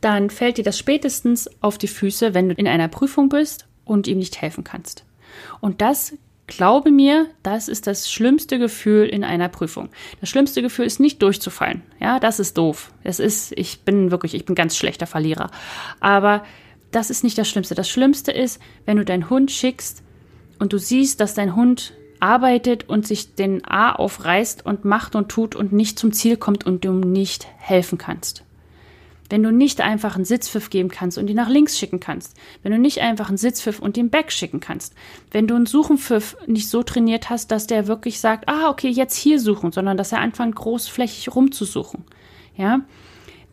dann fällt dir das spätestens auf die Füße, wenn du in einer Prüfung bist und ihm nicht helfen kannst. Und das Glaube mir, das ist das schlimmste Gefühl in einer Prüfung. Das schlimmste Gefühl ist nicht durchzufallen. Ja, das ist doof. Das ist, ich bin wirklich, ich bin ganz schlechter Verlierer. Aber das ist nicht das Schlimmste. Das Schlimmste ist, wenn du deinen Hund schickst und du siehst, dass dein Hund arbeitet und sich den A aufreißt und macht und tut und nicht zum Ziel kommt und du ihm nicht helfen kannst. Wenn du nicht einfach einen Sitzpfiff geben kannst und ihn nach links schicken kannst. Wenn du nicht einfach einen Sitzpfiff und den Back schicken kannst. Wenn du einen Suchenpfiff nicht so trainiert hast, dass der wirklich sagt, ah, okay, jetzt hier suchen, sondern dass er anfängt, großflächig rumzusuchen. Ja.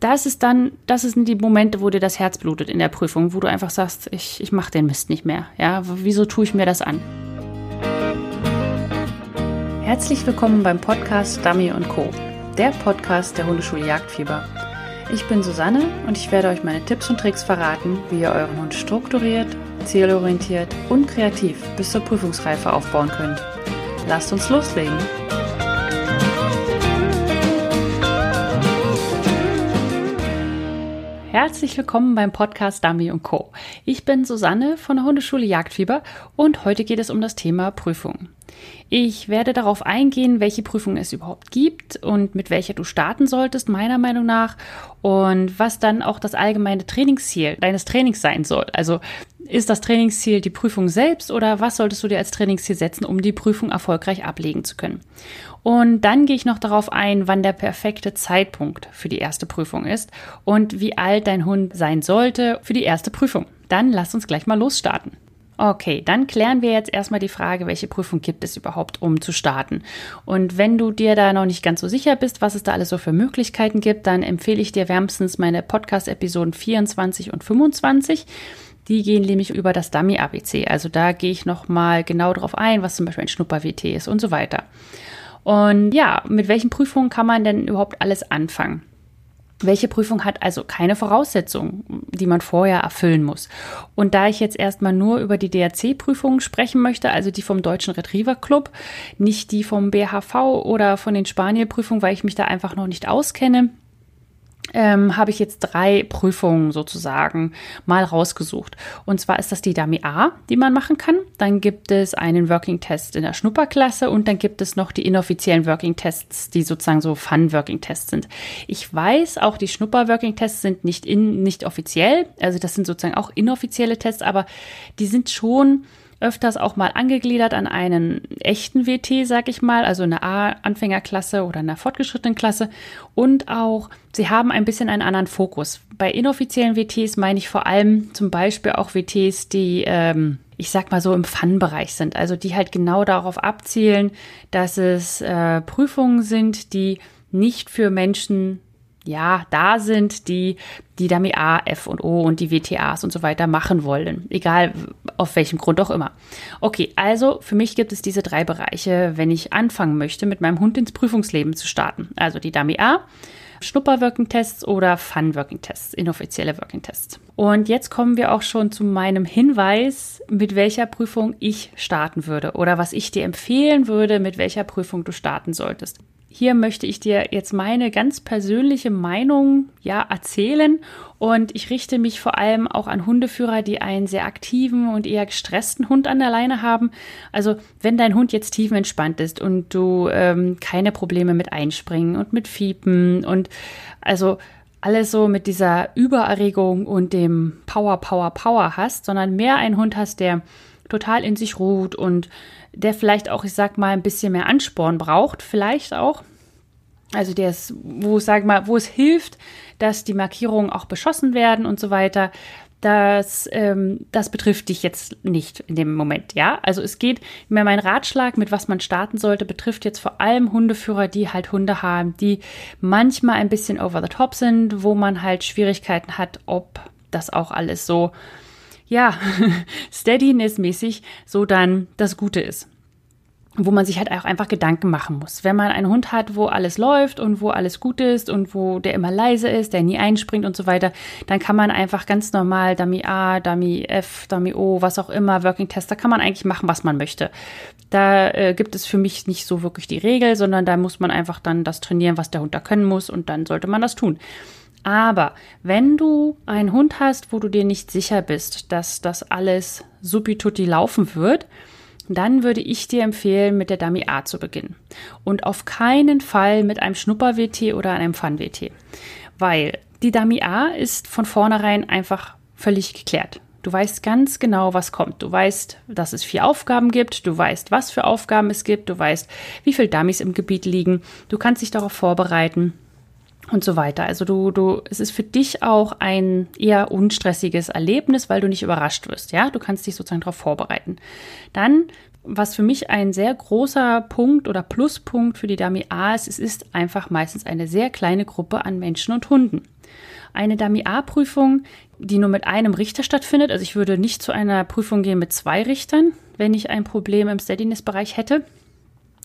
Das ist dann, das sind die Momente, wo dir das Herz blutet in der Prüfung, wo du einfach sagst, ich, ich mache den Mist nicht mehr. Ja, wieso tue ich mir das an? Herzlich willkommen beim Podcast Dummy Co., der Podcast der Hundeschule Jagdfieber. Ich bin Susanne und ich werde euch meine Tipps und Tricks verraten, wie ihr euren Hund strukturiert, zielorientiert und kreativ bis zur Prüfungsreife aufbauen könnt. Lasst uns loslegen! Herzlich willkommen beim Podcast Dummy Co. Ich bin Susanne von der Hundeschule Jagdfieber und heute geht es um das Thema Prüfung. Ich werde darauf eingehen, welche Prüfungen es überhaupt gibt und mit welcher du starten solltest, meiner Meinung nach, und was dann auch das allgemeine Trainingsziel deines Trainings sein soll. Also ist das Trainingsziel die Prüfung selbst oder was solltest du dir als Trainingsziel setzen, um die Prüfung erfolgreich ablegen zu können? Und dann gehe ich noch darauf ein, wann der perfekte Zeitpunkt für die erste Prüfung ist und wie alt dein Hund sein sollte für die erste Prüfung. Dann lass uns gleich mal losstarten. Okay, dann klären wir jetzt erstmal die Frage, welche Prüfung gibt es überhaupt, um zu starten. Und wenn du dir da noch nicht ganz so sicher bist, was es da alles so für Möglichkeiten gibt, dann empfehle ich dir wärmstens meine Podcast-Episoden 24 und 25. Die gehen nämlich über das Dummy-ABC. Also da gehe ich nochmal genau drauf ein, was zum Beispiel ein Schnupper-WT ist und so weiter. Und ja, mit welchen Prüfungen kann man denn überhaupt alles anfangen? Welche Prüfung hat also keine Voraussetzungen, die man vorher erfüllen muss? Und da ich jetzt erstmal nur über die DRC-Prüfungen sprechen möchte, also die vom Deutschen Retriever Club, nicht die vom BHV oder von den Spanier-Prüfungen, weil ich mich da einfach noch nicht auskenne, ähm, habe ich jetzt drei Prüfungen sozusagen mal rausgesucht. Und zwar ist das die Dummy A, die man machen kann. Dann gibt es einen Working Test in der Schnupperklasse und dann gibt es noch die inoffiziellen Working Tests, die sozusagen so Fun Working Tests sind. Ich weiß, auch die Schnupper Working Tests sind nicht in, nicht offiziell. Also das sind sozusagen auch inoffizielle Tests, aber die sind schon öfters auch mal angegliedert an einen echten WT, sag ich mal, also eine A-Anfängerklasse oder eine fortgeschrittenen Klasse. Und auch, sie haben ein bisschen einen anderen Fokus. Bei inoffiziellen WTs meine ich vor allem zum Beispiel auch WTs, die, ähm, ich sag mal so im Fun-Bereich sind. Also die halt genau darauf abzielen, dass es äh, Prüfungen sind, die nicht für Menschen ja, da sind, die die Dummy A, F und O und die WTAs und so weiter machen wollen. Egal auf welchem Grund auch immer. Okay, also für mich gibt es diese drei Bereiche, wenn ich anfangen möchte, mit meinem Hund ins Prüfungsleben zu starten. Also die Dummy A, Schnupper-Working-Tests oder Fun-Working-Tests, inoffizielle Working-Tests. Und jetzt kommen wir auch schon zu meinem Hinweis, mit welcher Prüfung ich starten würde oder was ich dir empfehlen würde, mit welcher Prüfung du starten solltest. Hier möchte ich dir jetzt meine ganz persönliche Meinung ja erzählen und ich richte mich vor allem auch an Hundeführer, die einen sehr aktiven und eher gestressten Hund an der Leine haben. Also wenn dein Hund jetzt tiefenentspannt ist und du ähm, keine Probleme mit Einspringen und mit Fiepen und also alles so mit dieser Übererregung und dem Power, Power, Power hast, sondern mehr einen Hund hast, der total in sich ruht und der vielleicht auch, ich sag mal, ein bisschen mehr Ansporn braucht, vielleicht auch. Also der ist, wo sag mal, wo es hilft, dass die Markierungen auch beschossen werden und so weiter. Das, ähm, das betrifft dich jetzt nicht in dem Moment, ja. Also es geht, mir mein Ratschlag, mit was man starten sollte, betrifft jetzt vor allem Hundeführer, die halt Hunde haben, die manchmal ein bisschen over the top sind, wo man halt Schwierigkeiten hat, ob das auch alles so ja, Steadiness-mäßig so dann das Gute ist. Wo man sich halt auch einfach Gedanken machen muss. Wenn man einen Hund hat, wo alles läuft und wo alles gut ist und wo der immer leise ist, der nie einspringt und so weiter, dann kann man einfach ganz normal Dummy A, Dummy F, Dummy O, was auch immer, Working Test, da kann man eigentlich machen, was man möchte. Da äh, gibt es für mich nicht so wirklich die Regel, sondern da muss man einfach dann das trainieren, was der Hund da können muss und dann sollte man das tun. Aber wenn du einen Hund hast, wo du dir nicht sicher bist, dass das alles supitutti laufen wird, dann würde ich dir empfehlen, mit der Dummy A zu beginnen. Und auf keinen Fall mit einem Schnupper-WT oder einem Fun-WT. Weil die Dummy A ist von vornherein einfach völlig geklärt. Du weißt ganz genau, was kommt. Du weißt, dass es vier Aufgaben gibt. Du weißt, was für Aufgaben es gibt. Du weißt, wie viele Dummies im Gebiet liegen. Du kannst dich darauf vorbereiten und so weiter. Also du, du, es ist für dich auch ein eher unstressiges Erlebnis, weil du nicht überrascht wirst. Ja, du kannst dich sozusagen darauf vorbereiten. Dann, was für mich ein sehr großer Punkt oder Pluspunkt für die Dummy A ist, es ist einfach meistens eine sehr kleine Gruppe an Menschen und Hunden. Eine Dummy A-Prüfung, die nur mit einem Richter stattfindet. Also ich würde nicht zu einer Prüfung gehen mit zwei Richtern, wenn ich ein Problem im Steadiness-Bereich hätte,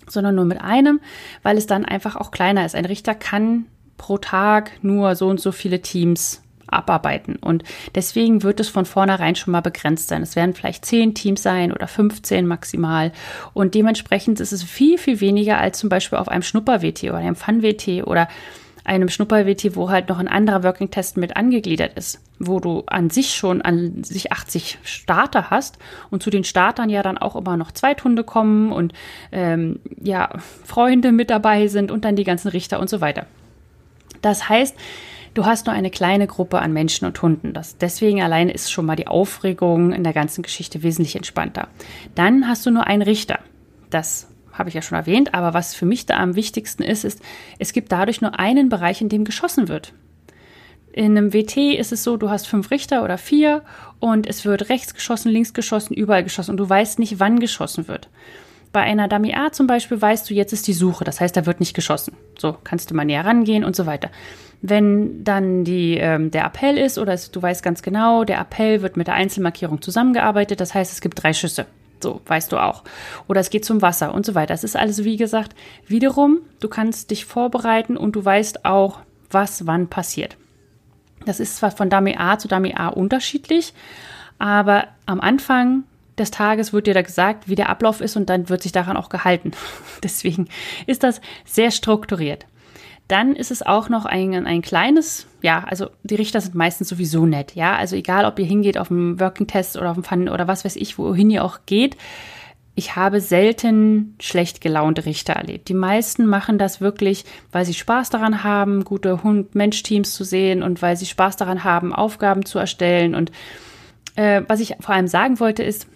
sondern nur mit einem, weil es dann einfach auch kleiner ist. Ein Richter kann pro Tag nur so und so viele Teams abarbeiten. Und deswegen wird es von vornherein schon mal begrenzt sein. Es werden vielleicht zehn Teams sein oder 15 maximal. Und dementsprechend ist es viel, viel weniger als zum Beispiel auf einem Schnupper-WT oder einem Fun-WT oder einem Schnupper-WT, wo halt noch ein anderer Working-Test mit angegliedert ist, wo du an sich schon an sich 80 Starter hast und zu den Startern ja dann auch immer noch Zweithunde kommen und ähm, ja, Freunde mit dabei sind und dann die ganzen Richter und so weiter. Das heißt, du hast nur eine kleine Gruppe an Menschen und Hunden. Das, deswegen alleine ist schon mal die Aufregung in der ganzen Geschichte wesentlich entspannter. Dann hast du nur einen Richter. Das habe ich ja schon erwähnt, aber was für mich da am wichtigsten ist, ist, es gibt dadurch nur einen Bereich, in dem geschossen wird. In einem WT ist es so, du hast fünf Richter oder vier und es wird rechts geschossen, links geschossen, überall geschossen und du weißt nicht, wann geschossen wird. Bei einer Dummy A zum Beispiel weißt du, jetzt ist die Suche, das heißt, da wird nicht geschossen. So, kannst du mal näher rangehen und so weiter. Wenn dann die, ähm, der Appell ist oder es, du weißt ganz genau, der Appell wird mit der Einzelmarkierung zusammengearbeitet, das heißt, es gibt drei Schüsse. So, weißt du auch. Oder es geht zum Wasser und so weiter. Es ist alles, wie gesagt, wiederum, du kannst dich vorbereiten und du weißt auch, was wann passiert. Das ist zwar von Dummy A zu Dummy A unterschiedlich, aber am Anfang des Tages wird dir da gesagt, wie der Ablauf ist und dann wird sich daran auch gehalten. Deswegen ist das sehr strukturiert. Dann ist es auch noch ein, ein kleines, ja, also die Richter sind meistens sowieso nett, ja. Also egal, ob ihr hingeht auf einen Working Test oder auf einen Fun oder was weiß ich, wohin ihr auch geht. Ich habe selten schlecht gelaunte Richter erlebt. Die meisten machen das wirklich, weil sie Spaß daran haben, gute Hund-Mensch-Teams zu sehen und weil sie Spaß daran haben, Aufgaben zu erstellen. Und äh, was ich vor allem sagen wollte, ist,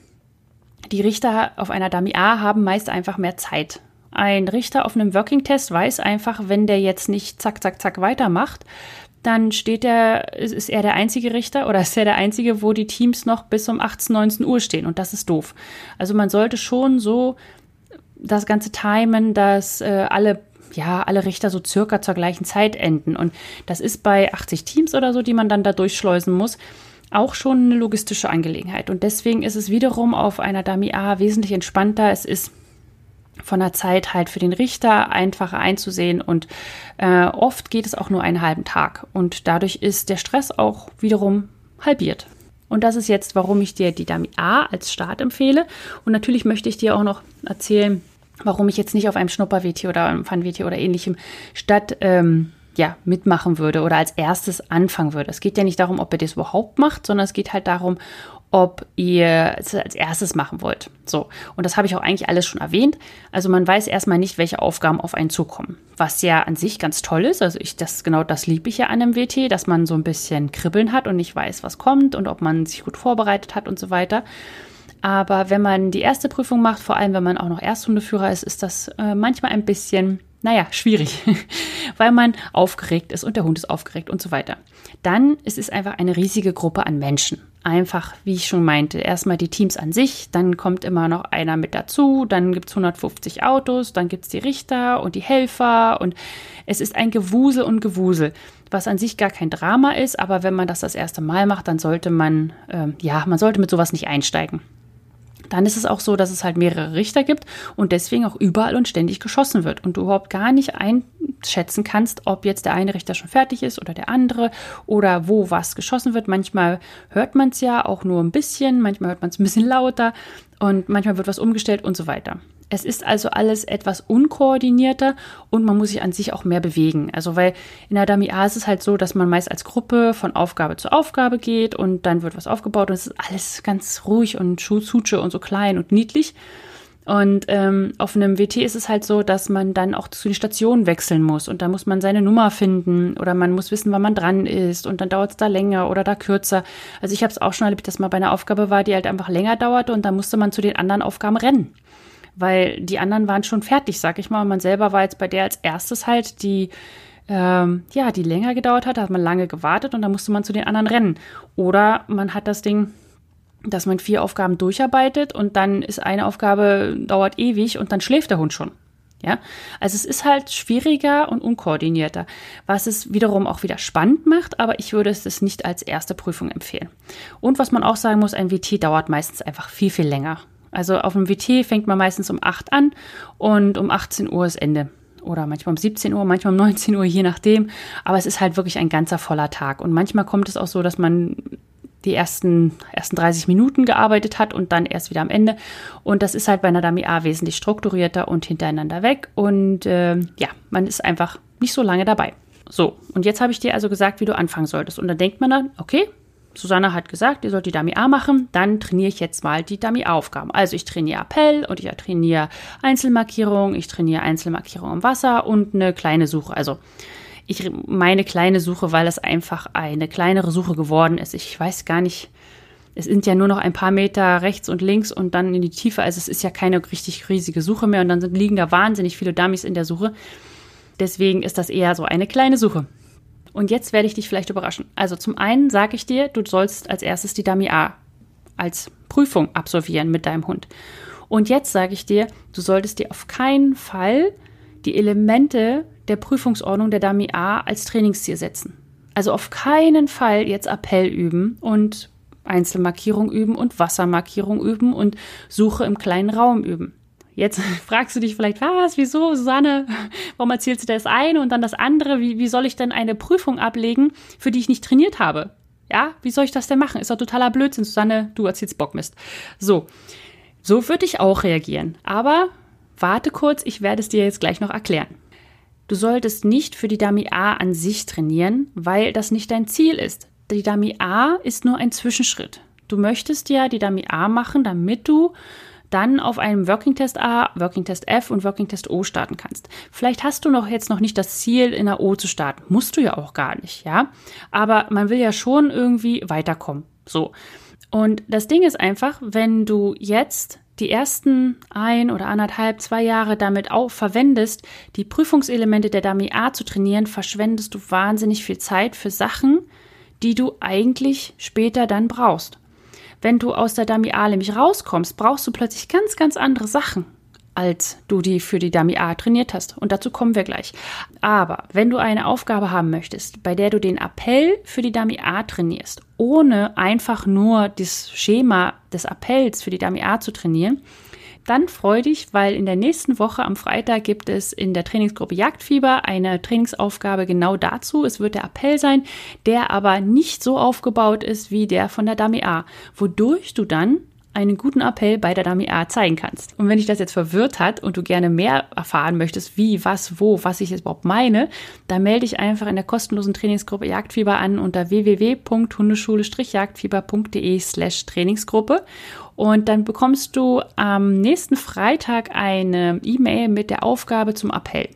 die Richter auf einer Dummy A haben meist einfach mehr Zeit. Ein Richter auf einem Working Test weiß einfach, wenn der jetzt nicht zack, zack, zack weitermacht, dann steht er, ist er der einzige Richter oder ist er der einzige, wo die Teams noch bis um 18, 19 Uhr stehen und das ist doof. Also man sollte schon so das Ganze timen, dass äh, alle ja, alle Richter so circa zur gleichen Zeit enden. Und das ist bei 80 Teams oder so, die man dann da durchschleusen muss auch schon eine logistische Angelegenheit. Und deswegen ist es wiederum auf einer Dummy A wesentlich entspannter. Es ist von der Zeit halt für den Richter einfacher einzusehen und äh, oft geht es auch nur einen halben Tag und dadurch ist der Stress auch wiederum halbiert. Und das ist jetzt, warum ich dir die Dummy A als Start empfehle. Und natürlich möchte ich dir auch noch erzählen, warum ich jetzt nicht auf einem Schnupper-WT oder einem Fun-WT oder ähnlichem statt ähm, ja, mitmachen würde oder als erstes anfangen würde. Es geht ja nicht darum, ob ihr das überhaupt macht, sondern es geht halt darum, ob ihr es als erstes machen wollt. So. Und das habe ich auch eigentlich alles schon erwähnt. Also man weiß erstmal nicht, welche Aufgaben auf einen zukommen. Was ja an sich ganz toll ist. Also ich, das, genau das liebe ich ja an einem WT, dass man so ein bisschen Kribbeln hat und nicht weiß, was kommt und ob man sich gut vorbereitet hat und so weiter. Aber wenn man die erste Prüfung macht, vor allem wenn man auch noch Ersthundeführer ist, ist das äh, manchmal ein bisschen naja, schwierig, weil man aufgeregt ist und der Hund ist aufgeregt und so weiter. Dann ist es einfach eine riesige Gruppe an Menschen. Einfach, wie ich schon meinte, erstmal die Teams an sich, dann kommt immer noch einer mit dazu, dann gibt es 150 Autos, dann gibt es die Richter und die Helfer und es ist ein Gewusel und Gewusel, was an sich gar kein Drama ist, aber wenn man das das erste Mal macht, dann sollte man, äh, ja, man sollte mit sowas nicht einsteigen dann ist es auch so, dass es halt mehrere Richter gibt und deswegen auch überall und ständig geschossen wird und du überhaupt gar nicht einschätzen kannst, ob jetzt der eine Richter schon fertig ist oder der andere oder wo was geschossen wird. Manchmal hört man es ja auch nur ein bisschen, manchmal hört man es ein bisschen lauter und manchmal wird was umgestellt und so weiter. Es ist also alles etwas unkoordinierter und man muss sich an sich auch mehr bewegen. Also weil in der Dummy A ist es halt so, dass man meist als Gruppe von Aufgabe zu Aufgabe geht und dann wird was aufgebaut und es ist alles ganz ruhig und Schuzutsche und so klein und niedlich. Und ähm, auf einem WT ist es halt so, dass man dann auch zu den Stationen wechseln muss und da muss man seine Nummer finden oder man muss wissen, wann man dran ist und dann dauert es da länger oder da kürzer. Also ich habe es auch schon erlebt, dass mal bei einer Aufgabe war, die halt einfach länger dauerte und dann musste man zu den anderen Aufgaben rennen weil die anderen waren schon fertig, sag ich mal. Und man selber war jetzt bei der als erstes halt, die ähm, ja, die länger gedauert hat, da hat man lange gewartet und dann musste man zu den anderen rennen. Oder man hat das Ding, dass man vier Aufgaben durcharbeitet und dann ist eine Aufgabe, dauert ewig und dann schläft der Hund schon. Ja, also es ist halt schwieriger und unkoordinierter, was es wiederum auch wieder spannend macht, aber ich würde es nicht als erste Prüfung empfehlen. Und was man auch sagen muss, ein WT dauert meistens einfach viel, viel länger. Also auf dem WT fängt man meistens um 8 an und um 18 Uhr ist Ende. Oder manchmal um 17 Uhr, manchmal um 19 Uhr, je nachdem. Aber es ist halt wirklich ein ganzer voller Tag. Und manchmal kommt es auch so, dass man die ersten, ersten 30 Minuten gearbeitet hat und dann erst wieder am Ende. Und das ist halt bei einer Dummy A wesentlich strukturierter und hintereinander weg. Und äh, ja, man ist einfach nicht so lange dabei. So, und jetzt habe ich dir also gesagt, wie du anfangen solltest. Und dann denkt man dann, okay, Susanne hat gesagt, ihr sollt die Dummy A machen, dann trainiere ich jetzt mal die Dummy A-Aufgaben. Also ich trainiere Appell und ich trainiere Einzelmarkierung, ich trainiere Einzelmarkierung im Wasser und eine kleine Suche. Also ich meine kleine Suche, weil es einfach eine kleinere Suche geworden ist. Ich weiß gar nicht, es sind ja nur noch ein paar Meter rechts und links und dann in die Tiefe. Also es ist ja keine richtig riesige Suche mehr und dann liegen da wahnsinnig viele Dummies in der Suche. Deswegen ist das eher so eine kleine Suche. Und jetzt werde ich dich vielleicht überraschen. Also zum einen sage ich dir, du sollst als erstes die Dummy A als Prüfung absolvieren mit deinem Hund. Und jetzt sage ich dir, du solltest dir auf keinen Fall die Elemente der Prüfungsordnung der Dummy A als Trainingsziel setzen. Also auf keinen Fall jetzt Appell üben und Einzelmarkierung üben und Wassermarkierung üben und Suche im kleinen Raum üben. Jetzt fragst du dich vielleicht, was, wieso, Susanne, warum erzählst du das eine und dann das andere? Wie, wie soll ich denn eine Prüfung ablegen, für die ich nicht trainiert habe? Ja, wie soll ich das denn machen? Ist doch totaler Blödsinn, Susanne, du erzählst Bockmist. So, so würde ich auch reagieren. Aber warte kurz, ich werde es dir jetzt gleich noch erklären. Du solltest nicht für die Dummy A an sich trainieren, weil das nicht dein Ziel ist. Die Dummy A ist nur ein Zwischenschritt. Du möchtest ja die Dummy A machen, damit du dann auf einem Working Test A, Working Test F und Working Test O starten kannst. Vielleicht hast du noch jetzt noch nicht das Ziel, in der O zu starten. Musst du ja auch gar nicht, ja. Aber man will ja schon irgendwie weiterkommen. So. Und das Ding ist einfach, wenn du jetzt die ersten ein oder anderthalb, zwei Jahre damit auch verwendest, die Prüfungselemente der Dummy A zu trainieren, verschwendest du wahnsinnig viel Zeit für Sachen, die du eigentlich später dann brauchst. Wenn du aus der Dummy A nämlich rauskommst, brauchst du plötzlich ganz, ganz andere Sachen, als du die für die Dummy A trainiert hast. Und dazu kommen wir gleich. Aber wenn du eine Aufgabe haben möchtest, bei der du den Appell für die Dummy A trainierst, ohne einfach nur das Schema des Appells für die Dummy A zu trainieren, dann freu dich, weil in der nächsten Woche am Freitag gibt es in der Trainingsgruppe Jagdfieber eine Trainingsaufgabe genau dazu. Es wird der Appell sein, der aber nicht so aufgebaut ist wie der von der Dummy A, wodurch du dann einen guten Appell bei der Dummy A zeigen kannst. Und wenn dich das jetzt verwirrt hat und du gerne mehr erfahren möchtest, wie, was, wo, was ich jetzt überhaupt meine, dann melde dich einfach in der kostenlosen Trainingsgruppe Jagdfieber an unter www.hundeschule-jagdfieber.de slash Trainingsgruppe und dann bekommst du am nächsten Freitag eine E-Mail mit der Aufgabe zum Appell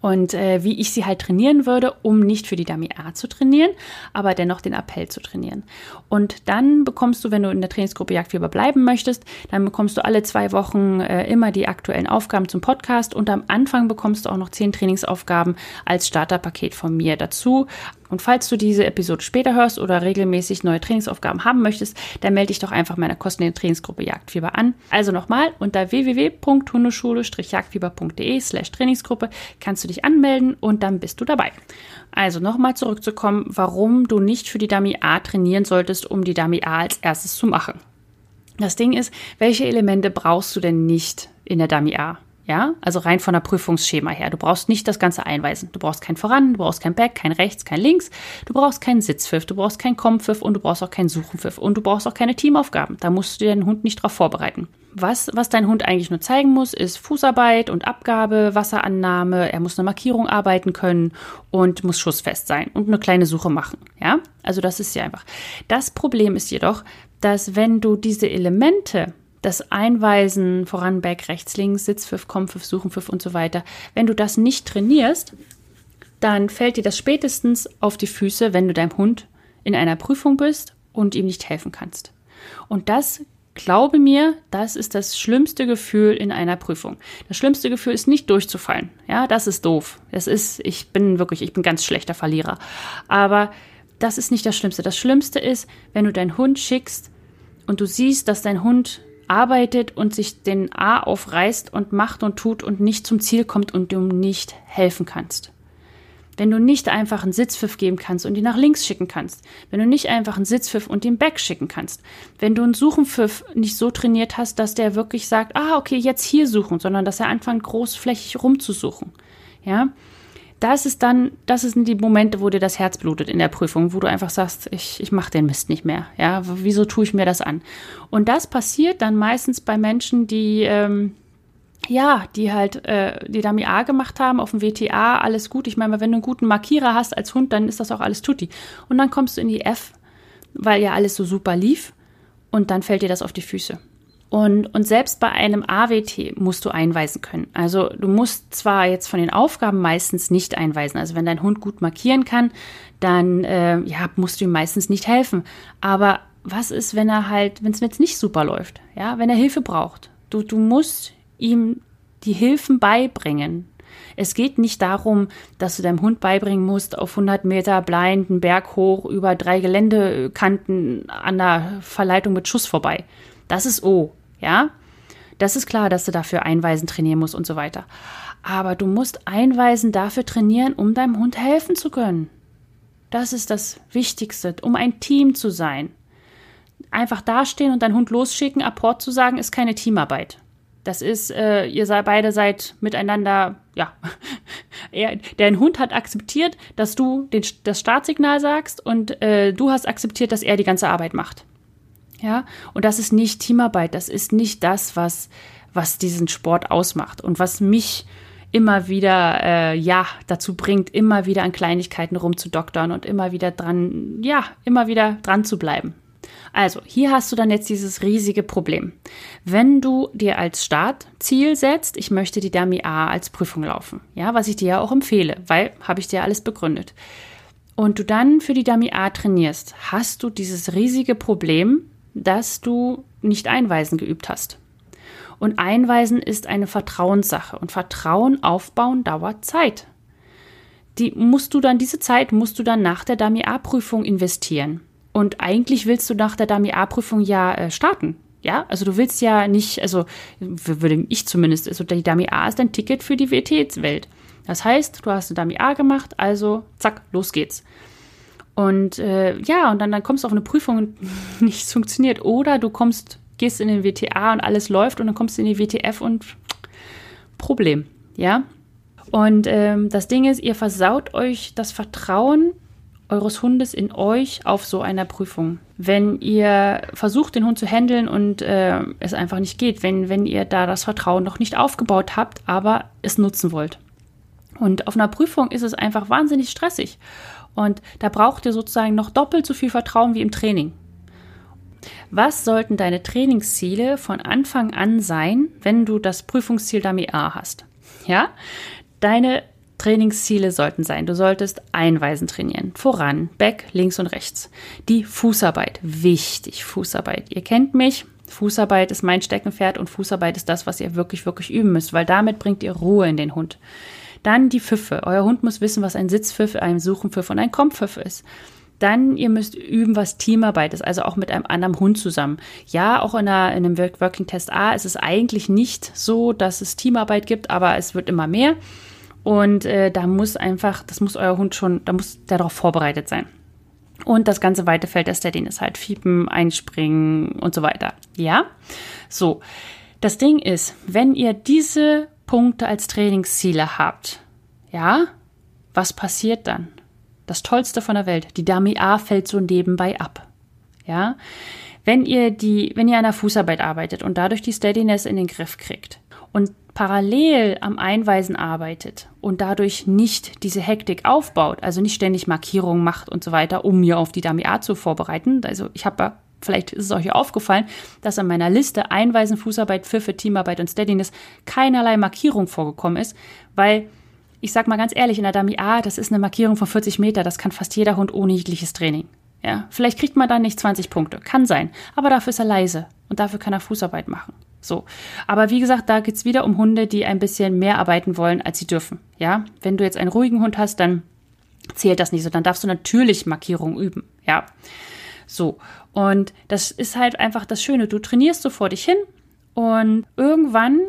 und äh, wie ich sie halt trainieren würde, um nicht für die Dummy A zu trainieren, aber dennoch den Appell zu trainieren. Und dann bekommst du, wenn du in der Trainingsgruppe Jagdfieber bleiben möchtest, dann bekommst du alle zwei Wochen äh, immer die aktuellen Aufgaben zum Podcast und am Anfang bekommst du auch noch zehn Trainingsaufgaben als Starterpaket von mir dazu. Und falls du diese Episode später hörst oder regelmäßig neue Trainingsaufgaben haben möchtest, dann melde dich doch einfach meiner kostenlosen Trainingsgruppe Jagdfieber an. Also nochmal, unter www.hundeschule-jagdfieber.de slash Trainingsgruppe kannst du dich anmelden und dann bist du dabei. Also nochmal zurückzukommen, warum du nicht für die Dummy A trainieren solltest, um die Dummy A als erstes zu machen. Das Ding ist, welche Elemente brauchst du denn nicht in der Dummy A? Ja, also rein von der Prüfungsschema her. Du brauchst nicht das Ganze einweisen. Du brauchst kein Voran, du brauchst kein Back, kein Rechts, kein Links. Du brauchst keinen Sitzpfiff, du brauchst keinen Kompfiff und du brauchst auch keinen Suchenpfiff und du brauchst auch keine Teamaufgaben. Da musst du deinen Hund nicht drauf vorbereiten. Was, was dein Hund eigentlich nur zeigen muss, ist Fußarbeit und Abgabe, Wasserannahme. Er muss eine Markierung arbeiten können und muss schussfest sein und eine kleine Suche machen. Ja, also das ist ja einfach. Das Problem ist jedoch, dass wenn du diese Elemente das Einweisen voran, Back, rechts, links, Sitzpfiff, Kompfiff, Suchenpfiff und so weiter, wenn du das nicht trainierst, dann fällt dir das spätestens auf die Füße, wenn du deinem Hund in einer Prüfung bist und ihm nicht helfen kannst. Und das, glaube mir, das ist das schlimmste Gefühl in einer Prüfung. Das schlimmste Gefühl ist nicht durchzufallen. Ja, das ist doof. Das ist, ich bin wirklich, ich bin ganz schlechter Verlierer. Aber das ist nicht das Schlimmste. Das Schlimmste ist, wenn du deinen Hund schickst und du siehst, dass dein Hund arbeitet und sich den A aufreißt und macht und tut und nicht zum Ziel kommt und du nicht helfen kannst. Wenn du nicht einfach einen Sitzpfiff geben kannst und ihn nach links schicken kannst. Wenn du nicht einfach einen Sitzpfiff und den Back schicken kannst. Wenn du einen Suchenpfiff nicht so trainiert hast, dass der wirklich sagt, ah, okay, jetzt hier suchen, sondern dass er anfängt, großflächig rumzusuchen. Ja, das ist dann, das sind die Momente, wo dir das Herz blutet in der Prüfung, wo du einfach sagst, ich, ich mache den Mist nicht mehr. Ja, wieso tue ich mir das an? Und das passiert dann meistens bei Menschen, die ähm, ja, die halt äh, die Dummy A gemacht haben auf dem WTA, alles gut. Ich meine, wenn du einen guten Markierer hast als Hund, dann ist das auch alles tutti. Und dann kommst du in die F, weil ja alles so super lief und dann fällt dir das auf die Füße. Und, und selbst bei einem AWT musst du einweisen können. Also du musst zwar jetzt von den Aufgaben meistens nicht einweisen. Also wenn dein Hund gut markieren kann, dann äh, ja, musst du ihm meistens nicht helfen. Aber was ist, wenn er halt, wenn es jetzt nicht super läuft? Ja, wenn er Hilfe braucht. Du, du musst ihm die Hilfen beibringen. Es geht nicht darum, dass du deinem Hund beibringen musst, auf 100 Meter blind einen Berg hoch über drei Geländekanten an der Verleitung mit Schuss vorbei. Das ist O. Ja, das ist klar, dass du dafür Einweisen trainieren musst und so weiter. Aber du musst Einweisen dafür trainieren, um deinem Hund helfen zu können. Das ist das Wichtigste, um ein Team zu sein. Einfach dastehen und deinen Hund losschicken, Apport zu sagen, ist keine Teamarbeit. Das ist, äh, ihr seid beide seid miteinander, ja. er, dein Hund hat akzeptiert, dass du den, das Startsignal sagst und äh, du hast akzeptiert, dass er die ganze Arbeit macht. Ja, und das ist nicht Teamarbeit, das ist nicht das, was, was diesen Sport ausmacht und was mich immer wieder, äh, ja, dazu bringt, immer wieder an Kleinigkeiten rumzudoktern und immer wieder dran, ja, immer wieder dran zu bleiben. Also, hier hast du dann jetzt dieses riesige Problem. Wenn du dir als Startziel setzt, ich möchte die Dummy A als Prüfung laufen, ja, was ich dir ja auch empfehle, weil habe ich dir alles begründet. Und du dann für die Dummy A trainierst, hast du dieses riesige Problem, dass du nicht Einweisen geübt hast. Und Einweisen ist eine Vertrauenssache und Vertrauen aufbauen dauert Zeit. Die musst du dann, diese Zeit musst du dann nach der Dummy A-Prüfung investieren. Und eigentlich willst du nach der Dummy A-Prüfung ja äh, starten. Ja, also du willst ja nicht, also würde ich zumindest, also die Dummy A ist ein Ticket für die WT-Welt. Das heißt, du hast eine Dummy A gemacht, also zack, los geht's. Und äh, ja, und dann, dann kommst du auf eine Prüfung und nichts funktioniert. Oder du kommst, gehst in den WTA und alles läuft und dann kommst du in die WTF und Problem, ja. Und ähm, das Ding ist, ihr versaut euch das Vertrauen eures Hundes in euch auf so einer Prüfung. Wenn ihr versucht, den Hund zu handeln und äh, es einfach nicht geht, wenn, wenn ihr da das Vertrauen noch nicht aufgebaut habt, aber es nutzen wollt. Und auf einer Prüfung ist es einfach wahnsinnig stressig. Und da braucht ihr sozusagen noch doppelt so viel Vertrauen wie im Training. Was sollten deine Trainingsziele von Anfang an sein, wenn du das Prüfungsziel Dummy A hast? Ja, deine Trainingsziele sollten sein, du solltest Einweisen trainieren, voran, back, links und rechts. Die Fußarbeit, wichtig, Fußarbeit. Ihr kennt mich, Fußarbeit ist mein Steckenpferd und Fußarbeit ist das, was ihr wirklich, wirklich üben müsst, weil damit bringt ihr Ruhe in den Hund. Dann die Pfiffe. Euer Hund muss wissen, was ein Sitzpfiff, ein Suchenpfiff und ein Kompfiff ist. Dann, ihr müsst üben, was Teamarbeit ist, also auch mit einem anderen Hund zusammen. Ja, auch in, einer, in einem Working Test A ist es eigentlich nicht so, dass es Teamarbeit gibt, aber es wird immer mehr. Und äh, da muss einfach, das muss euer Hund schon, da muss der darauf vorbereitet sein. Und das ganze weite Feld der Steading ist halt Fiepen, Einspringen und so weiter. Ja? So. Das Ding ist, wenn ihr diese Punkte als Trainingsziele habt, ja, was passiert dann? Das Tollste von der Welt, die Dummy A fällt so nebenbei ab. Ja, wenn ihr die, wenn ihr an der Fußarbeit arbeitet und dadurch die Steadiness in den Griff kriegt und parallel am Einweisen arbeitet und dadurch nicht diese Hektik aufbaut, also nicht ständig Markierungen macht und so weiter, um mir auf die Dummy A zu vorbereiten. Also ich habe vielleicht ist es euch aufgefallen, dass an meiner Liste Einweisen, Fußarbeit, Pfiffe, Teamarbeit und Steadiness keinerlei Markierung vorgekommen ist, weil ich sag mal ganz ehrlich, in der Dummy A, das ist eine Markierung von 40 Meter, das kann fast jeder Hund ohne jegliches Training. Ja, vielleicht kriegt man dann nicht 20 Punkte. Kann sein. Aber dafür ist er leise. Und dafür kann er Fußarbeit machen. So. Aber wie gesagt, da geht es wieder um Hunde, die ein bisschen mehr arbeiten wollen, als sie dürfen. Ja, wenn du jetzt einen ruhigen Hund hast, dann zählt das nicht so. Dann darfst du natürlich Markierungen üben. Ja. So. Und das ist halt einfach das Schöne. Du trainierst so vor dich hin und irgendwann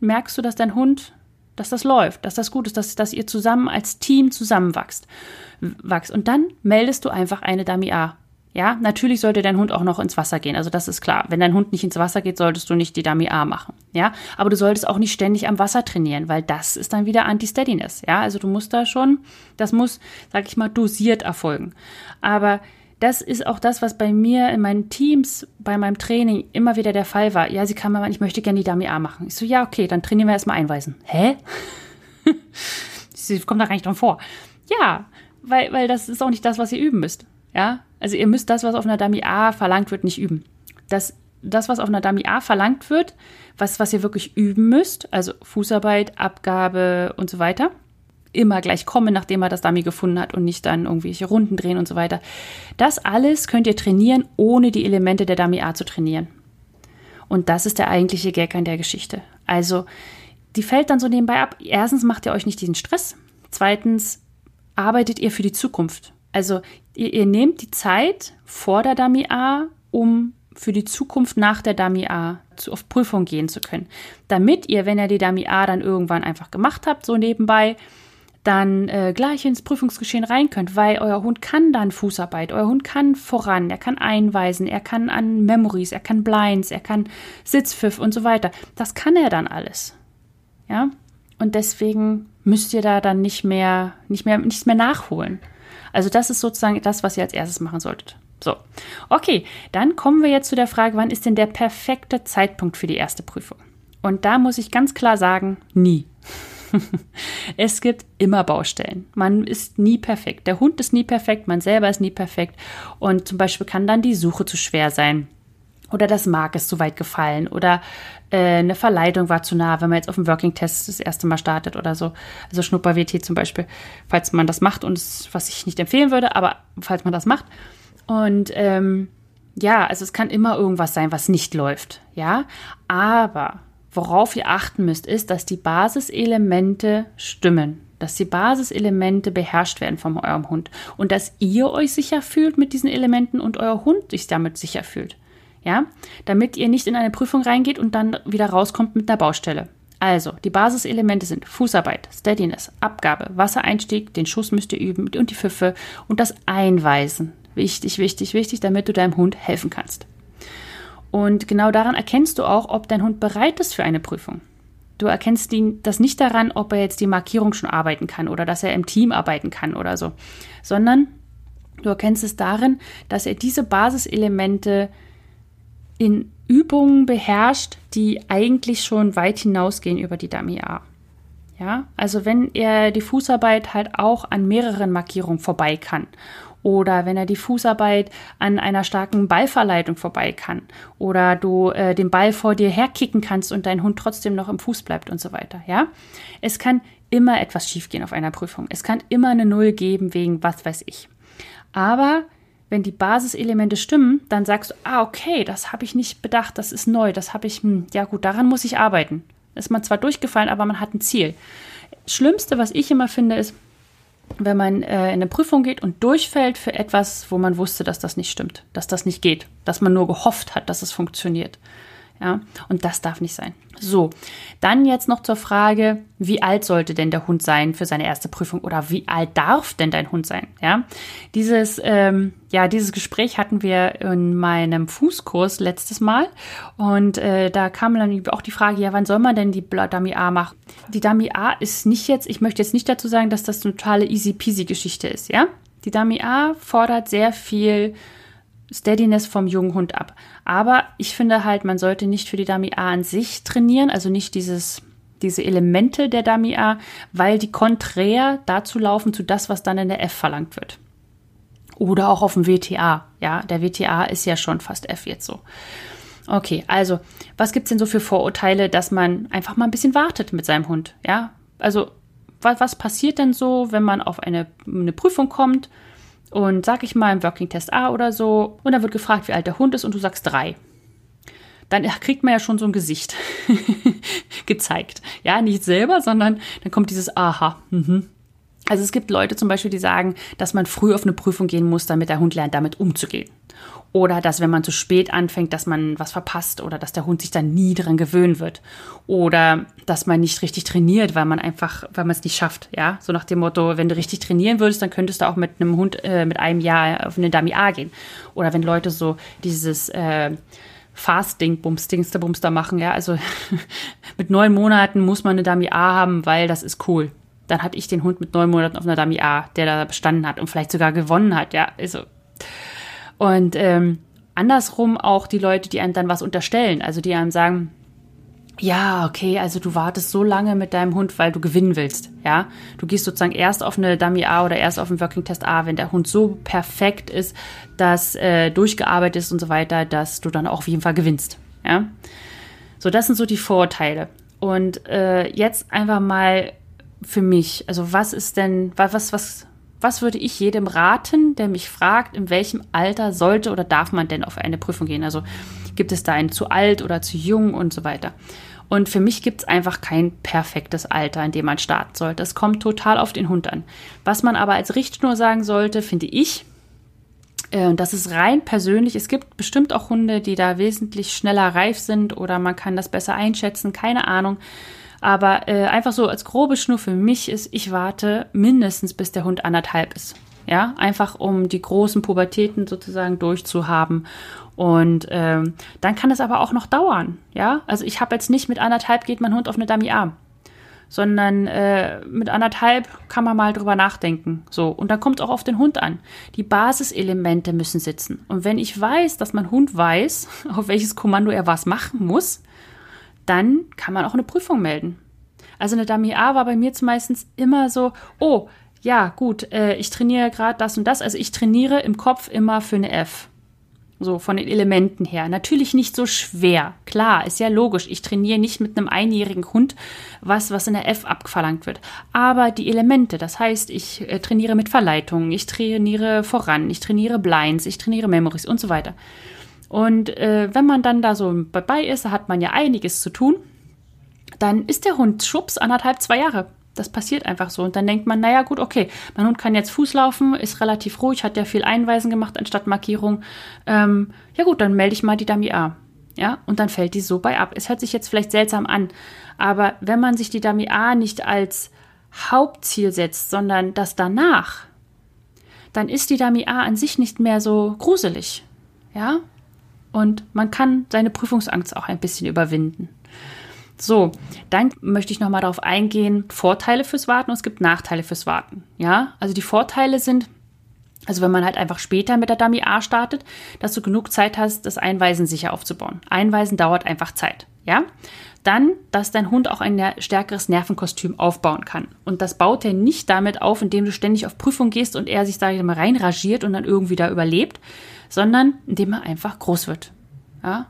merkst du, dass dein Hund dass das läuft, dass das gut ist, dass, dass ihr zusammen als Team zusammenwachst. Wachst. Und dann meldest du einfach eine Dummy A. Ja, natürlich sollte dein Hund auch noch ins Wasser gehen. Also das ist klar. Wenn dein Hund nicht ins Wasser geht, solltest du nicht die Dummy A machen. Ja, aber du solltest auch nicht ständig am Wasser trainieren, weil das ist dann wieder Anti-Steadiness. Ja, also du musst da schon, das muss, sag ich mal, dosiert erfolgen. Aber das ist auch das, was bei mir in meinen Teams, bei meinem Training immer wieder der Fall war. Ja, sie kam mal, ich möchte gerne die Dummy A machen. Ich so, ja, okay, dann trainieren wir erstmal einweisen. Hä? sie kommt da gar nicht dran vor. Ja, weil, weil das ist auch nicht das, was ihr üben müsst. Ja, also ihr müsst das, was auf einer Dummy A verlangt wird, nicht üben. Das, das was auf einer Dummy A verlangt wird, was, was ihr wirklich üben müsst, also Fußarbeit, Abgabe und so weiter, immer gleich kommen, nachdem er das Dummy gefunden hat und nicht dann irgendwelche Runden drehen und so weiter. Das alles könnt ihr trainieren, ohne die Elemente der Dummy A zu trainieren. Und das ist der eigentliche Gag an der Geschichte. Also, die fällt dann so nebenbei ab. Erstens macht ihr euch nicht diesen Stress. Zweitens arbeitet ihr für die Zukunft. Also, ihr, ihr nehmt die Zeit vor der Dummy A, um für die Zukunft nach der Dummy A zu, auf Prüfung gehen zu können. Damit ihr, wenn ihr die Dummy A dann irgendwann einfach gemacht habt, so nebenbei, dann äh, gleich ins Prüfungsgeschehen rein könnt, weil euer Hund kann dann Fußarbeit, euer Hund kann voran, er kann einweisen, er kann an Memories, er kann Blinds, er kann Sitzpfiff und so weiter. Das kann er dann alles. Ja? Und deswegen müsst ihr da dann nicht mehr, nicht mehr, nichts mehr nachholen. Also das ist sozusagen das, was ihr als erstes machen solltet. So, okay, dann kommen wir jetzt zu der Frage, wann ist denn der perfekte Zeitpunkt für die erste Prüfung? Und da muss ich ganz klar sagen, nie. es gibt immer Baustellen. Man ist nie perfekt. Der Hund ist nie perfekt, man selber ist nie perfekt. Und zum Beispiel kann dann die Suche zu schwer sein. Oder das Mark ist zu weit gefallen. Oder äh, eine Verleitung war zu nah, wenn man jetzt auf dem Working-Test das erste Mal startet oder so. Also Schnupper-WT zum Beispiel, falls man das macht und es, was ich nicht empfehlen würde, aber falls man das macht. Und ähm, ja, also es kann immer irgendwas sein, was nicht läuft. Ja, aber Worauf ihr achten müsst, ist, dass die Basiselemente stimmen, dass die Basiselemente beherrscht werden von eurem Hund und dass ihr euch sicher fühlt mit diesen Elementen und euer Hund sich damit sicher fühlt. Ja, damit ihr nicht in eine Prüfung reingeht und dann wieder rauskommt mit einer Baustelle. Also, die Basiselemente sind Fußarbeit, Steadiness, Abgabe, Wassereinstieg, den Schuss müsst ihr üben und die Pfiffe und das Einweisen. Wichtig, wichtig, wichtig, damit du deinem Hund helfen kannst. Und genau daran erkennst du auch, ob dein Hund bereit ist für eine Prüfung. Du erkennst das nicht daran, ob er jetzt die Markierung schon arbeiten kann oder dass er im Team arbeiten kann oder so, sondern du erkennst es darin, dass er diese Basiselemente in Übungen beherrscht, die eigentlich schon weit hinausgehen über die Dummy A. Ja, also wenn er die Fußarbeit halt auch an mehreren Markierungen vorbei kann oder wenn er die Fußarbeit an einer starken Ballverleitung vorbei kann oder du äh, den Ball vor dir herkicken kannst und dein Hund trotzdem noch im Fuß bleibt und so weiter, ja? Es kann immer etwas schiefgehen auf einer Prüfung. Es kann immer eine Null geben wegen was weiß ich. Aber wenn die Basiselemente stimmen, dann sagst du, ah, okay, das habe ich nicht bedacht, das ist neu, das habe ich, hm, ja gut, daran muss ich arbeiten. Ist man zwar durchgefallen, aber man hat ein Ziel. Schlimmste, was ich immer finde, ist, wenn man äh, in eine Prüfung geht und durchfällt für etwas, wo man wusste, dass das nicht stimmt, dass das nicht geht, dass man nur gehofft hat, dass es funktioniert. Ja, und das darf nicht sein. So, dann jetzt noch zur Frage, wie alt sollte denn der Hund sein für seine erste Prüfung oder wie alt darf denn dein Hund sein? Ja, dieses, ähm, ja, dieses Gespräch hatten wir in meinem Fußkurs letztes Mal und äh, da kam dann auch die Frage, ja, wann soll man denn die Dummy A machen? Die Dummy A ist nicht jetzt, ich möchte jetzt nicht dazu sagen, dass das eine totale easy peasy Geschichte ist, ja? Die Dummy A fordert sehr viel Steadiness vom jungen Hund ab. Aber ich finde halt, man sollte nicht für die Dummy A an sich trainieren, also nicht dieses, diese Elemente der Dummy A, weil die konträr dazu laufen zu das, was dann in der F verlangt wird. Oder auch auf dem WTA. Ja, der WTA ist ja schon fast F jetzt so. Okay, also, was gibt es denn so für Vorurteile, dass man einfach mal ein bisschen wartet mit seinem Hund? Ja, also, was, was passiert denn so, wenn man auf eine, eine Prüfung kommt? Und sag ich mal im Working Test A oder so und dann wird gefragt, wie alt der Hund ist und du sagst drei. Dann kriegt man ja schon so ein Gesicht gezeigt. Ja, nicht selber, sondern dann kommt dieses Aha. Mhm. Also es gibt Leute zum Beispiel, die sagen, dass man früh auf eine Prüfung gehen muss, damit der Hund lernt, damit umzugehen. Oder dass wenn man zu spät anfängt, dass man was verpasst oder dass der Hund sich dann nie dran gewöhnen wird. Oder dass man nicht richtig trainiert, weil man einfach, weil man es nicht schafft. Ja, so nach dem Motto, wenn du richtig trainieren würdest, dann könntest du auch mit einem Hund äh, mit einem Jahr auf eine Dummy A gehen. Oder wenn Leute so dieses äh, Fasting, Bumstingster, Bumster machen, ja, also mit neun Monaten muss man eine Dummy A haben, weil das ist cool. Dann hatte ich den Hund mit neun Monaten auf einer Dummy A, der da bestanden hat und vielleicht sogar gewonnen hat, ja, also und ähm, andersrum auch die Leute, die einem dann was unterstellen, also die einem sagen, ja, okay, also du wartest so lange mit deinem Hund, weil du gewinnen willst, ja. Du gehst sozusagen erst auf eine Dummy A oder erst auf einen Working Test A, wenn der Hund so perfekt ist, dass äh, durchgearbeitet ist und so weiter, dass du dann auch auf jeden Fall gewinnst, ja. So, das sind so die Vorteile. Und äh, jetzt einfach mal für mich, also was ist denn, was, was, was würde ich jedem raten, der mich fragt, in welchem Alter sollte oder darf man denn auf eine Prüfung gehen? Also gibt es da ein zu alt oder zu jung und so weiter. Und für mich gibt es einfach kein perfektes Alter, in dem man starten sollte. Es kommt total auf den Hund an. Was man aber als Richtschnur sagen sollte, finde ich, äh, und das ist rein persönlich. Es gibt bestimmt auch Hunde, die da wesentlich schneller reif sind oder man kann das besser einschätzen, keine Ahnung. Aber äh, einfach so als grobe Schnur für mich ist, ich warte mindestens bis der Hund anderthalb ist. Ja, einfach um die großen Pubertäten sozusagen durchzuhaben. Und ähm, dann kann es aber auch noch dauern. Ja, also ich habe jetzt nicht mit anderthalb geht mein Hund auf eine Dummy A sondern äh, mit anderthalb kann man mal drüber nachdenken. So, und dann kommt es auch auf den Hund an. Die Basiselemente müssen sitzen. Und wenn ich weiß, dass mein Hund weiß, auf welches Kommando er was machen muss, dann kann man auch eine Prüfung melden. Also eine Dummy A war bei mir meistens immer so, oh, ja, gut, äh, ich trainiere gerade das und das. Also ich trainiere im Kopf immer für eine F. So von den Elementen her. Natürlich nicht so schwer. Klar, ist ja logisch. Ich trainiere nicht mit einem einjährigen Hund was, was in der F abverlangt wird. Aber die Elemente, das heißt, ich äh, trainiere mit Verleitungen, ich trainiere voran, ich trainiere Blinds, ich trainiere Memories und so weiter. Und äh, wenn man dann da so dabei ist, da hat man ja einiges zu tun, dann ist der Hund schubs anderthalb, zwei Jahre. Das passiert einfach so. Und dann denkt man, naja, gut, okay, mein Hund kann jetzt Fuß laufen, ist relativ ruhig, hat ja viel Einweisen gemacht anstatt Markierung. Ähm, ja gut, dann melde ich mal die Dummy A. Ja, und dann fällt die so bei ab. Es hört sich jetzt vielleicht seltsam an, aber wenn man sich die Dummy A nicht als Hauptziel setzt, sondern das danach, dann ist die Dummy A an sich nicht mehr so gruselig. Ja, und man kann seine Prüfungsangst auch ein bisschen überwinden. So, dann möchte ich nochmal darauf eingehen, Vorteile fürs Warten und es gibt Nachteile fürs Warten. Ja, also die Vorteile sind, also wenn man halt einfach später mit der Dummy A startet, dass du genug Zeit hast, das Einweisen sicher aufzubauen. Einweisen dauert einfach Zeit. Ja, dann, dass dein Hund auch ein stärkeres Nervenkostüm aufbauen kann. Und das baut er nicht damit auf, indem du ständig auf Prüfung gehst und er sich, ich mal, reinragiert und dann irgendwie da überlebt, sondern indem er einfach groß wird. Ja?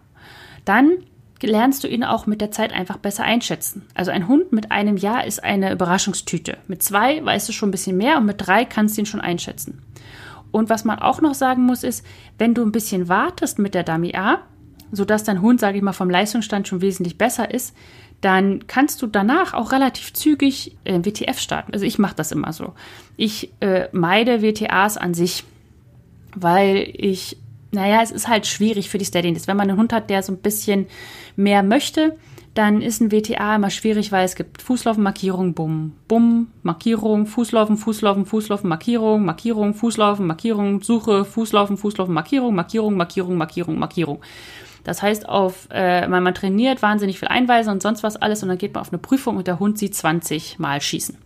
Dann lernst du ihn auch mit der Zeit einfach besser einschätzen. Also ein Hund mit einem Jahr ist eine Überraschungstüte. Mit zwei weißt du schon ein bisschen mehr und mit drei kannst du ihn schon einschätzen. Und was man auch noch sagen muss, ist, wenn du ein bisschen wartest mit der Dummy A, sodass dein Hund, sage ich mal, vom Leistungsstand schon wesentlich besser ist, dann kannst du danach auch relativ zügig äh, WTF starten. Also ich mache das immer so. Ich äh, meide WTAs an sich weil ich, naja, es ist halt schwierig für die Steadiness. Wenn man einen Hund hat, der so ein bisschen mehr möchte, dann ist ein WTA immer schwierig, weil es gibt Fußlaufen, Markierung, Bumm, Bumm, Markierung, Fußlaufen, Fußlaufen, Fußlaufen, Markierung, Markierung, Fußlaufen, Markierung, Suche, Fußlaufen, Fußlaufen, Markierung, Markierung, Markierung, Markierung, Markierung. Das heißt, auf, äh, man, man trainiert wahnsinnig viel Einweise und sonst was alles und dann geht man auf eine Prüfung und der Hund sieht 20 Mal schießen.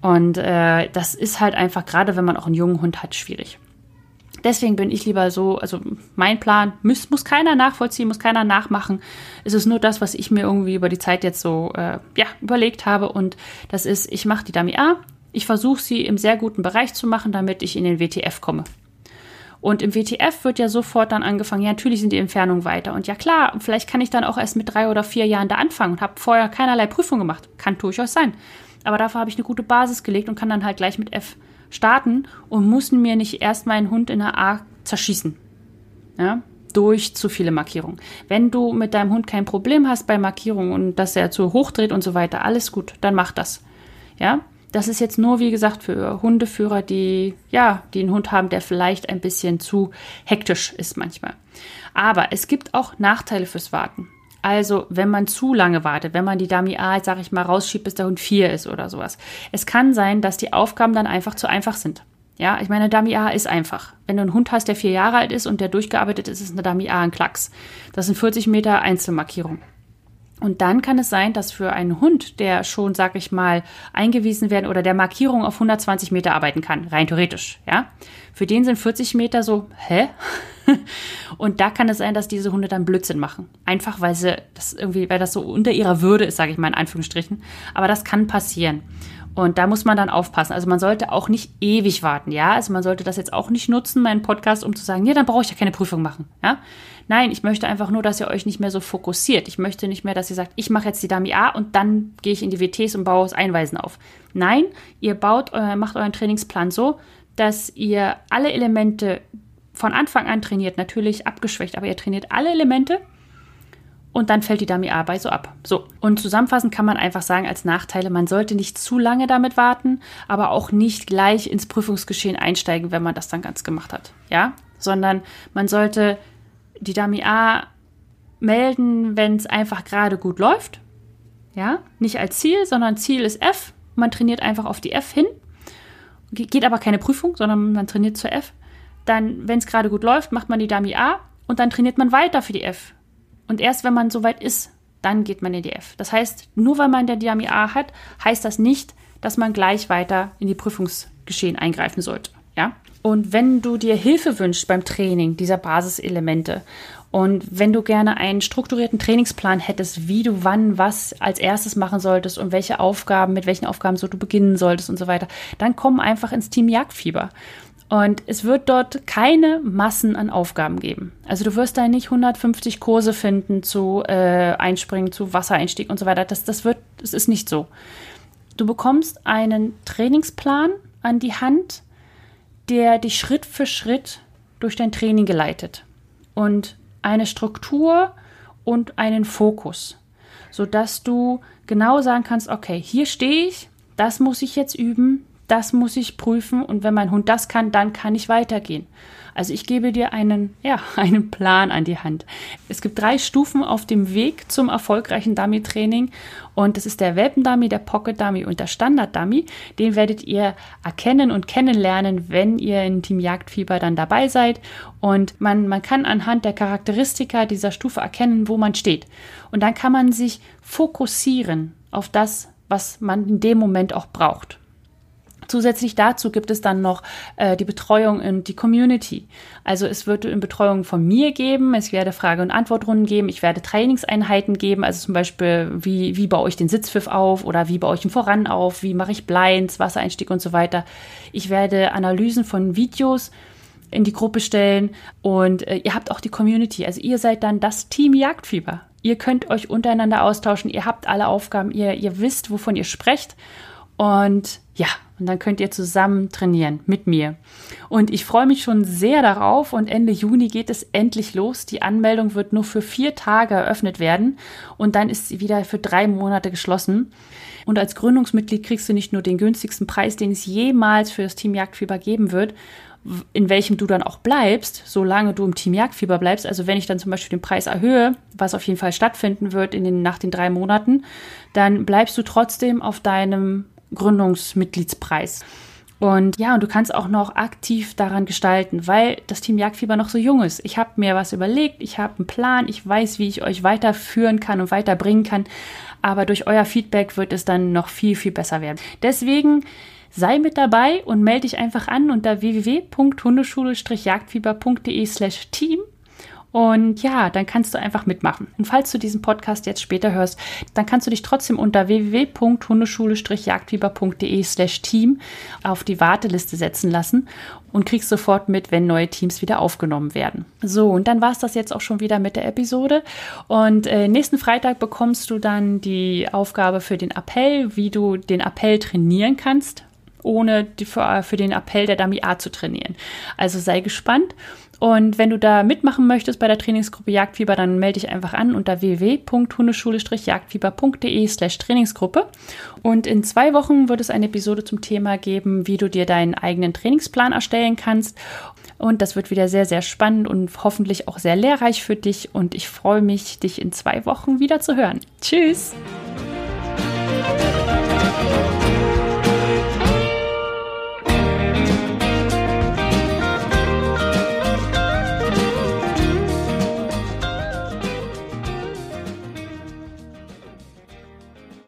Und äh, das ist halt einfach, gerade wenn man auch einen jungen Hund hat, schwierig. Deswegen bin ich lieber so, also mein Plan muss, muss keiner nachvollziehen, muss keiner nachmachen. Es ist nur das, was ich mir irgendwie über die Zeit jetzt so äh, ja, überlegt habe. Und das ist, ich mache die Dummy A, ich versuche sie im sehr guten Bereich zu machen, damit ich in den WTF komme. Und im WTF wird ja sofort dann angefangen, ja, natürlich sind die Entfernungen weiter. Und ja, klar, vielleicht kann ich dann auch erst mit drei oder vier Jahren da anfangen und habe vorher keinerlei Prüfung gemacht. Kann durchaus sein. Aber dafür habe ich eine gute Basis gelegt und kann dann halt gleich mit F starten und muss mir nicht erst meinen Hund in der A zerschießen. Ja, durch zu viele Markierungen. Wenn du mit deinem Hund kein Problem hast bei Markierungen und dass er zu hoch dreht und so weiter, alles gut, dann mach das. Ja, das ist jetzt nur, wie gesagt, für Hundeführer, die, ja, die einen Hund haben, der vielleicht ein bisschen zu hektisch ist manchmal. Aber es gibt auch Nachteile fürs Warten. Also, wenn man zu lange wartet, wenn man die Dummy A, sag ich mal, rausschiebt, bis der Hund vier ist oder sowas. Es kann sein, dass die Aufgaben dann einfach zu einfach sind. Ja, ich meine, Dummy A ist einfach. Wenn du einen Hund hast, der vier Jahre alt ist und der durchgearbeitet ist, ist eine Dummy A ein Klacks. Das sind 40 Meter Einzelmarkierung. Und dann kann es sein, dass für einen Hund, der schon, sag ich mal, eingewiesen werden oder der Markierung auf 120 Meter arbeiten kann, rein theoretisch, ja, für den sind 40 Meter so, hä? Und da kann es sein, dass diese Hunde dann Blödsinn machen. Einfach weil sie das irgendwie, weil das so unter ihrer Würde ist, sage ich mal in Anführungsstrichen. Aber das kann passieren. Und da muss man dann aufpassen. Also man sollte auch nicht ewig warten, ja. Also man sollte das jetzt auch nicht nutzen, meinen Podcast, um zu sagen, ja, dann brauche ich ja keine Prüfung machen, ja. Nein, ich möchte einfach nur, dass ihr euch nicht mehr so fokussiert. Ich möchte nicht mehr, dass ihr sagt, ich mache jetzt die Dummy A und dann gehe ich in die WTs und baue das Einweisen auf. Nein, ihr baut, äh, macht euren Trainingsplan so, dass ihr alle Elemente von Anfang an trainiert, natürlich abgeschwächt, aber ihr trainiert alle Elemente und dann fällt die Dummy A bei so ab. So, und zusammenfassend kann man einfach sagen als Nachteile, man sollte nicht zu lange damit warten, aber auch nicht gleich ins Prüfungsgeschehen einsteigen, wenn man das dann ganz gemacht hat. Ja, sondern man sollte die Dummy A melden, wenn es einfach gerade gut läuft. Ja, nicht als Ziel, sondern Ziel ist F. Man trainiert einfach auf die F hin. Geht aber keine Prüfung, sondern man trainiert zur F. Dann, wenn es gerade gut läuft, macht man die Dummy A und dann trainiert man weiter für die F. Und erst wenn man soweit ist, dann geht man in die F. Das heißt, nur weil man der Dummy A hat, heißt das nicht, dass man gleich weiter in die Prüfungsgeschehen eingreifen sollte. Ja? Und wenn du dir Hilfe wünschst beim Training dieser Basiselemente und wenn du gerne einen strukturierten Trainingsplan hättest, wie du wann was als erstes machen solltest und welche Aufgaben, mit welchen Aufgaben so du beginnen solltest und so weiter, dann komm einfach ins Team Jagdfieber. Und es wird dort keine Massen an Aufgaben geben. Also du wirst da nicht 150 Kurse finden zu äh, Einspringen, zu Wassereinstieg und so weiter. Das, das wird, das ist nicht so. Du bekommst einen Trainingsplan an die Hand, der dich Schritt für Schritt durch dein Training geleitet. Und eine Struktur und einen Fokus, sodass du genau sagen kannst, okay, hier stehe ich, das muss ich jetzt üben, das muss ich prüfen und wenn mein Hund das kann, dann kann ich weitergehen. Also ich gebe dir einen, ja, einen Plan an die Hand. Es gibt drei Stufen auf dem Weg zum erfolgreichen Dummy-Training und das ist der Welpen-Dummy, der Pocket-Dummy und der Standard-Dummy. Den werdet ihr erkennen und kennenlernen, wenn ihr in Team Jagdfieber dann dabei seid und man, man kann anhand der Charakteristika dieser Stufe erkennen, wo man steht. Und dann kann man sich fokussieren auf das, was man in dem Moment auch braucht. Zusätzlich dazu gibt es dann noch äh, die Betreuung in die Community. Also es wird eine Betreuung von mir geben, es werde Frage- und Antwortrunden geben, ich werde Trainingseinheiten geben, also zum Beispiel, wie, wie baue ich den Sitzpfiff auf oder wie baue ich ihn voran auf, wie mache ich Blinds, Wassereinstieg und so weiter. Ich werde Analysen von Videos in die Gruppe stellen und äh, ihr habt auch die Community. Also ihr seid dann das Team Jagdfieber. Ihr könnt euch untereinander austauschen, ihr habt alle Aufgaben, ihr, ihr wisst, wovon ihr sprecht und ja, und dann könnt ihr zusammen trainieren mit mir. Und ich freue mich schon sehr darauf und Ende Juni geht es endlich los. Die Anmeldung wird nur für vier Tage eröffnet werden und dann ist sie wieder für drei Monate geschlossen. Und als Gründungsmitglied kriegst du nicht nur den günstigsten Preis, den es jemals für das Team Jagdfieber geben wird, in welchem du dann auch bleibst, solange du im Team Jagdfieber bleibst. Also wenn ich dann zum Beispiel den Preis erhöhe, was auf jeden Fall stattfinden wird in den, nach den drei Monaten, dann bleibst du trotzdem auf deinem Gründungsmitgliedspreis. Und ja, und du kannst auch noch aktiv daran gestalten, weil das Team Jagdfieber noch so jung ist. Ich habe mir was überlegt, ich habe einen Plan, ich weiß, wie ich euch weiterführen kann und weiterbringen kann. Aber durch euer Feedback wird es dann noch viel, viel besser werden. Deswegen sei mit dabei und melde dich einfach an unter www.hundeschule-jagdfieber.de slash team und ja, dann kannst du einfach mitmachen. Und falls du diesen Podcast jetzt später hörst, dann kannst du dich trotzdem unter www.hundeschule-jagdfieber.de slash team auf die Warteliste setzen lassen und kriegst sofort mit, wenn neue Teams wieder aufgenommen werden. So, und dann war es das jetzt auch schon wieder mit der Episode. Und äh, nächsten Freitag bekommst du dann die Aufgabe für den Appell, wie du den Appell trainieren kannst ohne die, für, für den Appell der Dummy A zu trainieren. Also sei gespannt. Und wenn du da mitmachen möchtest bei der Trainingsgruppe Jagdfieber, dann melde dich einfach an unter www.hundeschule-jagdfieber.de slash Trainingsgruppe. Und in zwei Wochen wird es eine Episode zum Thema geben, wie du dir deinen eigenen Trainingsplan erstellen kannst. Und das wird wieder sehr, sehr spannend und hoffentlich auch sehr lehrreich für dich. Und ich freue mich, dich in zwei Wochen wieder zu hören. Tschüss!